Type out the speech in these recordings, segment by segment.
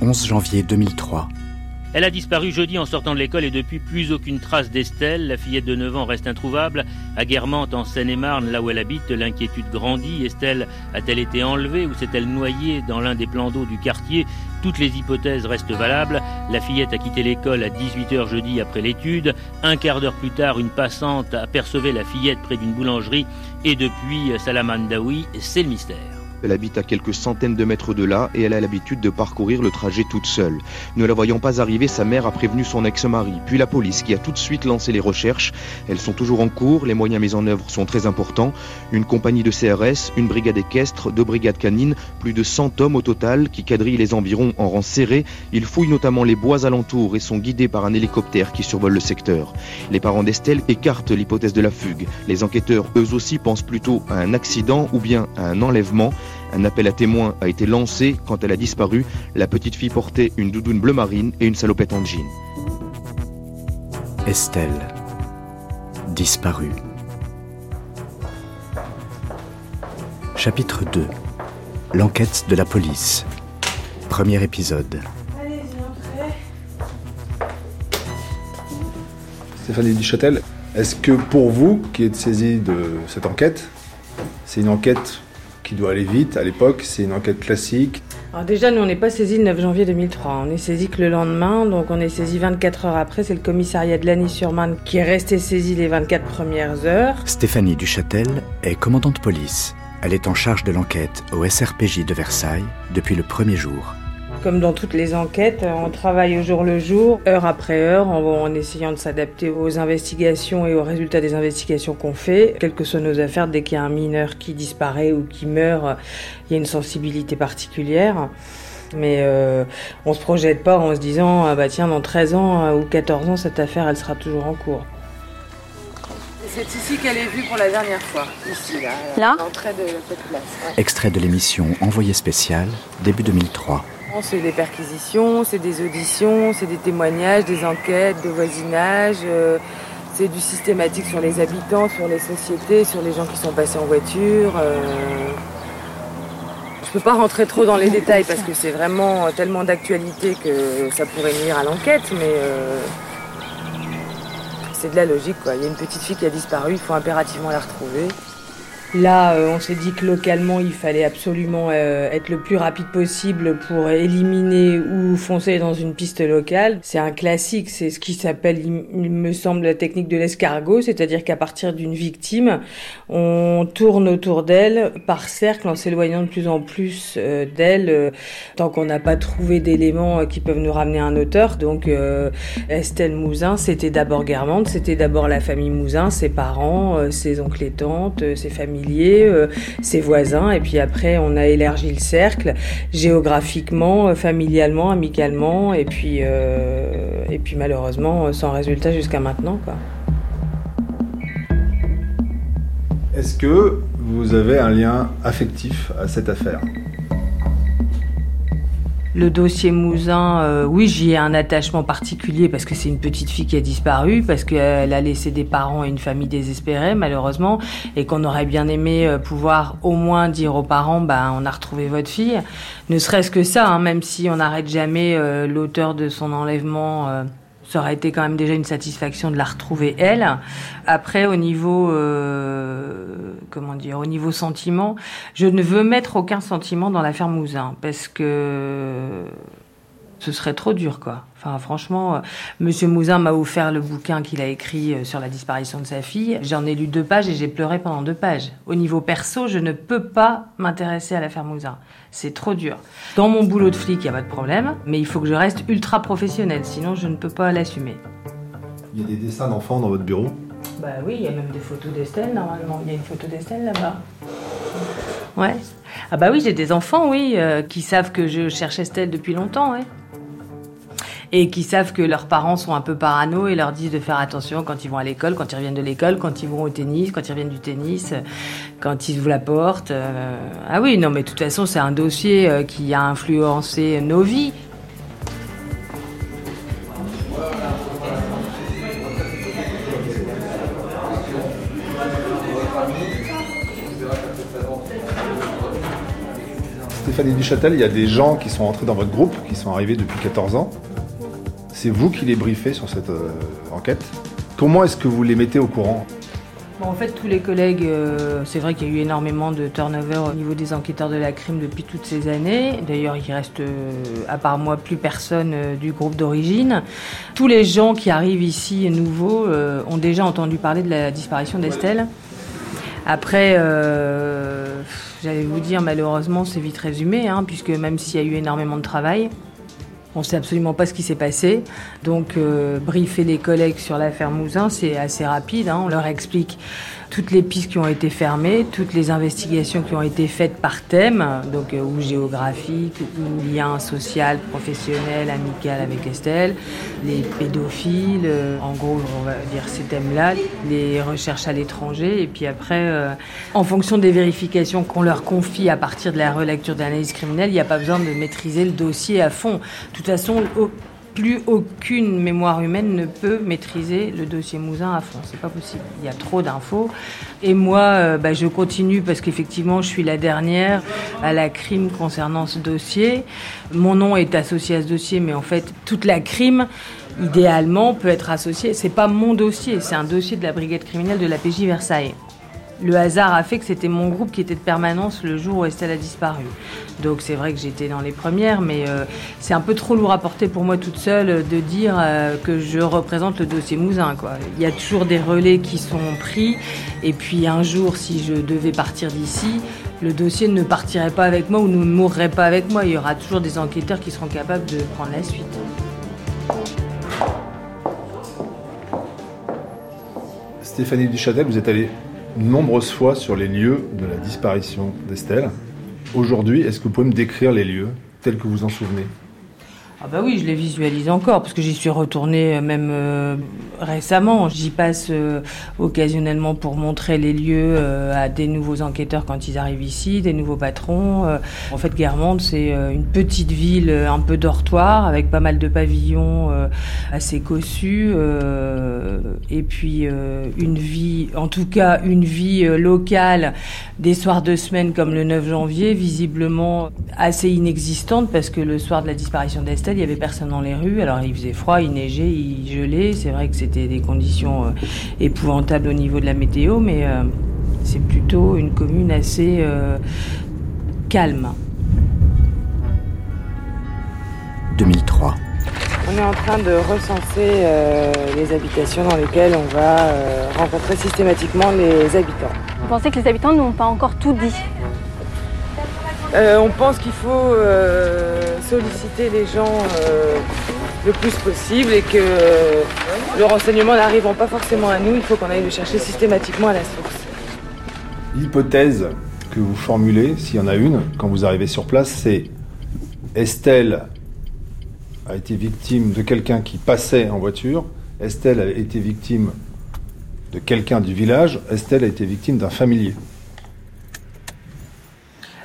11 janvier 2003. Elle a disparu jeudi en sortant de l'école et depuis plus aucune trace d'Estelle. La fillette de 9 ans reste introuvable. À Guermantes, en Seine-et-Marne, là où elle habite, l'inquiétude grandit. Estelle a-t-elle été enlevée ou s'est-elle noyée dans l'un des plans d'eau du quartier? Toutes les hypothèses restent valables. La fillette a quitté l'école à 18h jeudi après l'étude. Un quart d'heure plus tard, une passante apercevait la fillette près d'une boulangerie. Et depuis Salamandaoui, c'est le mystère. Elle habite à quelques centaines de mètres de là et elle a l'habitude de parcourir le trajet toute seule. Ne la voyant pas arriver, sa mère a prévenu son ex-mari, puis la police qui a tout de suite lancé les recherches. Elles sont toujours en cours, les moyens mis en œuvre sont très importants. Une compagnie de CRS, une brigade équestre, deux brigades canines, plus de 100 hommes au total qui quadrillent les environs en rang serré. Ils fouillent notamment les bois alentours et sont guidés par un hélicoptère qui survole le secteur. Les parents d'Estelle écartent l'hypothèse de la fugue. Les enquêteurs, eux aussi, pensent plutôt à un accident ou bien à un enlèvement. Un appel à témoins a été lancé quand elle a disparu. La petite fille portait une doudoune bleu marine et une salopette en jean. Estelle, disparue. Chapitre 2 L'enquête de la police. Premier épisode. Stéphanie Duchâtel, est-ce que pour vous, qui êtes saisi de cette enquête, c'est une enquête qui doit aller vite à l'époque, c'est une enquête classique alors déjà, nous, on n'est pas saisi le 9 janvier 2003. On est saisi que le lendemain, donc on est saisi 24 heures après. C'est le commissariat de Lagny-sur-Marne qui est resté saisi les 24 premières heures. Stéphanie Duchâtel est commandante de police. Elle est en charge de l'enquête au SRPJ de Versailles depuis le premier jour. Comme dans toutes les enquêtes, on travaille au jour le jour, heure après heure, en, essayant de s'adapter aux investigations et aux résultats des investigations qu'on fait. Quelles que soient nos affaires, dès qu'il y a un mineur qui disparaît ou qui meurt, il y a une sensibilité particulière. Mais euh, on se projette pas en se disant, ah bah tiens, dans 13 ans ou 14 ans, cette affaire, elle sera toujours en cours. C'est ici qu'elle est vue pour la dernière fois, ici, là, là? l'entrée de cette place. Extrait de l'émission Envoyé spécial, début 2003. C'est des perquisitions, c'est des auditions, c'est des témoignages, des enquêtes de voisinage, euh, c'est du systématique sur les habitants, sur les sociétés, sur les gens qui sont passés en voiture. Euh. Je ne peux pas rentrer trop dans les détails parce que c'est vraiment tellement d'actualité que ça pourrait nuire à l'enquête, mais euh, c'est de la logique. Il y a une petite fille qui a disparu, il faut impérativement la retrouver. Là, euh, on s'est dit que localement, il fallait absolument euh, être le plus rapide possible pour éliminer ou foncer dans une piste locale. C'est un classique, c'est ce qui s'appelle, il me semble, la technique de l'escargot, c'est-à-dire qu'à partir d'une victime, on tourne autour d'elle par cercle en s'éloignant de plus en plus euh, d'elle, tant qu'on n'a pas trouvé d'éléments qui peuvent nous ramener un auteur. Donc, Estelle Mouzin, c'était d'abord Guermantes, c'était d'abord la famille Mouzin, ses parents, ses oncles et tantes, ses familles euh, ses voisins, et puis après on a élargi le cercle géographiquement, euh, familialement, amicalement, et puis, euh, et puis malheureusement sans résultat jusqu'à maintenant. Est-ce que vous avez un lien affectif à cette affaire? Le dossier Mouzin, euh, oui, j'y ai un attachement particulier parce que c'est une petite fille qui a disparu, parce qu'elle a laissé des parents et une famille désespérée, malheureusement, et qu'on aurait bien aimé euh, pouvoir au moins dire aux parents, ben, on a retrouvé votre fille. Ne serait-ce que ça, hein, même si on n'arrête jamais euh, l'auteur de son enlèvement ça aurait été quand même déjà une satisfaction de la retrouver elle. Après, au niveau, euh, comment dire, au niveau sentiment, je ne veux mettre aucun sentiment dans l'affaire Mouzin parce que ce serait trop dur, quoi. Enfin, franchement, euh, Monsieur Mouzin m'a offert le bouquin qu'il a écrit euh, sur la disparition de sa fille. J'en ai lu deux pages et j'ai pleuré pendant deux pages. Au niveau perso, je ne peux pas m'intéresser à l'affaire Mouzin. C'est trop dur. Dans mon boulot de flic, il n'y a pas de problème, mais il faut que je reste ultra professionnel, sinon je ne peux pas l'assumer. Il y a des dessins d'enfants dans votre bureau? Bah oui, il y a même des photos d'Estelle, normalement. Il y a une photo d'Estelle là-bas. Ouais. Ah bah oui, j'ai des enfants, oui, euh, qui savent que je cherche Estelle depuis longtemps, ouais et qui savent que leurs parents sont un peu parano et leur disent de faire attention quand ils vont à l'école, quand ils reviennent de l'école, quand ils vont au tennis, quand ils reviennent du tennis, quand ils ouvrent la porte. Euh. Ah oui, non, mais de toute façon, c'est un dossier euh, qui a influencé nos vies. Stéphanie Duchâtel, il y a des gens qui sont entrés dans votre groupe, qui sont arrivés depuis 14 ans. C'est vous qui les briefez sur cette euh, enquête. Comment est-ce que vous les mettez au courant en fait, tous les collègues, euh, c'est vrai qu'il y a eu énormément de turnover au niveau des enquêteurs de la crime depuis toutes ces années. D'ailleurs, il reste, euh, à part moi, plus personne du groupe d'origine. Tous les gens qui arrivent ici nouveaux ont déjà entendu parler de la disparition d'Estelle. Après, j'allais vous dire, malheureusement, c'est vite résumé, hein, puisque même s'il y a eu énormément de travail, on ne sait absolument pas ce qui s'est passé. Donc, euh, briefer les collègues sur l'affaire Mouzin, c'est assez rapide. Hein. On leur explique toutes les pistes qui ont été fermées, toutes les investigations qui ont été faites par thème, donc euh, ou géographique, ou lien social, professionnel, amical avec Estelle, les pédophiles, euh, en gros, on va dire ces thèmes-là, les recherches à l'étranger, et puis après, euh, en fonction des vérifications qu'on leur confie à partir de la relecture d'analyse criminelle, il n'y a pas besoin de maîtriser le dossier à fond. De toute façon, plus aucune mémoire humaine ne peut maîtriser le dossier Mouzin à fond. C'est pas possible. Il y a trop d'infos. Et moi, euh, bah, je continue parce qu'effectivement, je suis la dernière à la crime concernant ce dossier. Mon nom est associé à ce dossier, mais en fait, toute la crime, idéalement, peut être associée. C'est pas mon dossier, c'est un dossier de la brigade criminelle de la PJ Versailles le hasard a fait que c'était mon groupe qui était de permanence le jour où Estelle a disparu. Donc c'est vrai que j'étais dans les premières, mais euh, c'est un peu trop lourd à porter pour moi toute seule de dire euh, que je représente le dossier Mouzin. Il y a toujours des relais qui sont pris, et puis un jour, si je devais partir d'ici, le dossier ne partirait pas avec moi ou ne mourrait pas avec moi. Il y aura toujours des enquêteurs qui seront capables de prendre la suite. Stéphanie Duchâtel, vous êtes allée nombreuses fois sur les lieux de la disparition d'Estelle. Aujourd'hui, est-ce que vous pouvez me décrire les lieux tels que vous en souvenez? Ah bah oui, je les visualise encore parce que j'y suis retournée euh, même euh, récemment. J'y passe euh, occasionnellement pour montrer les lieux à des nouveaux enquêteurs quand ils arrivent ici, des nouveaux patrons. en fait, Guermantes, c'est une petite ville un peu dortoir avec pas mal de pavillons assez cossus et puis une vie, en tout cas une vie locale des soirs de semaine comme le 9 janvier, visiblement assez inexistante parce que le soir de la disparition il y avait personne dans les rues. Alors il faisait froid, il neigeait, il gelait. C'est vrai que c'était des conditions euh, épouvantables au niveau de la météo, mais euh, c'est plutôt une commune assez euh, calme. 2003. On est en train de recenser les habitations dans lesquelles on va rencontrer systématiquement les habitants. Vous pensez que les habitants n'ont pas encore tout dit? On pense qu'il faut solliciter les gens euh, le plus possible et que euh, le renseignement n'arrivant pas forcément à nous, il faut qu'on aille le chercher systématiquement à la source. L'hypothèse que vous formulez, s'il y en a une, quand vous arrivez sur place, c'est Estelle a été victime de quelqu'un qui passait en voiture, Estelle a été victime de quelqu'un du village, Estelle a été victime d'un familier.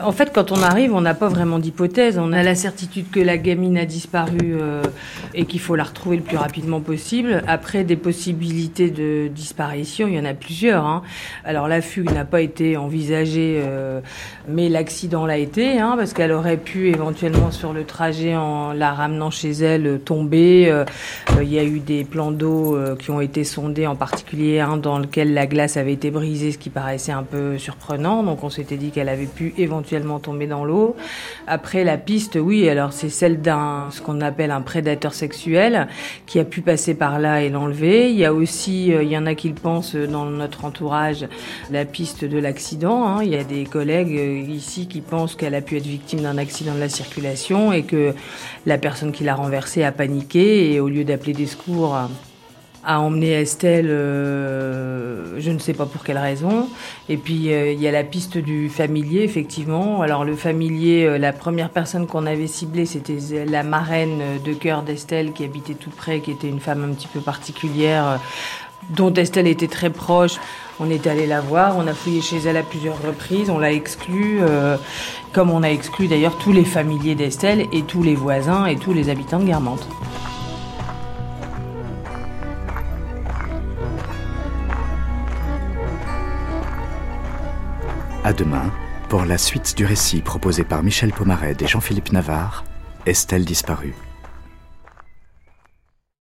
En fait, quand on arrive, on n'a pas vraiment d'hypothèse. On a la certitude que la gamine a disparu euh, et qu'il faut la retrouver le plus rapidement possible. Après, des possibilités de disparition, il y en a plusieurs. Hein. Alors, la fugue n'a pas été envisagée, euh, mais l'accident l'a été, hein, parce qu'elle aurait pu éventuellement sur le trajet, en la ramenant chez elle, tomber. Euh, il y a eu des plans d'eau qui ont été sondés, en particulier un dans lequel la glace avait été brisée, ce qui paraissait un peu surprenant. Donc, on s'était dit qu'elle avait pu éventuellement tombé dans l'eau. Après, la piste, oui, alors c'est celle d'un, ce qu'on appelle un prédateur sexuel qui a pu passer par là et l'enlever. Il y a aussi, euh, il y en a qui le pensent dans notre entourage, la piste de l'accident. Hein. Il y a des collègues euh, ici qui pensent qu'elle a pu être victime d'un accident de la circulation et que la personne qui l'a renversée a paniqué et au lieu d'appeler des secours, a emmené Estelle, euh, je ne sais pas pour quelle raison. Et puis euh, il y a la piste du familier, effectivement. Alors le familier, euh, la première personne qu'on avait ciblée, c'était la marraine de cœur d'Estelle qui habitait tout près, qui était une femme un petit peu particulière, dont Estelle était très proche. On est allé la voir, on a fouillé chez elle à plusieurs reprises, on l'a exclue, comme on a exclu d'ailleurs tous les familiers d'Estelle et tous les voisins et tous les habitants de Guermantes. À demain Pour la suite du récit proposé par Michel Pomared et Jean-Philippe Navarre, Estelle disparue.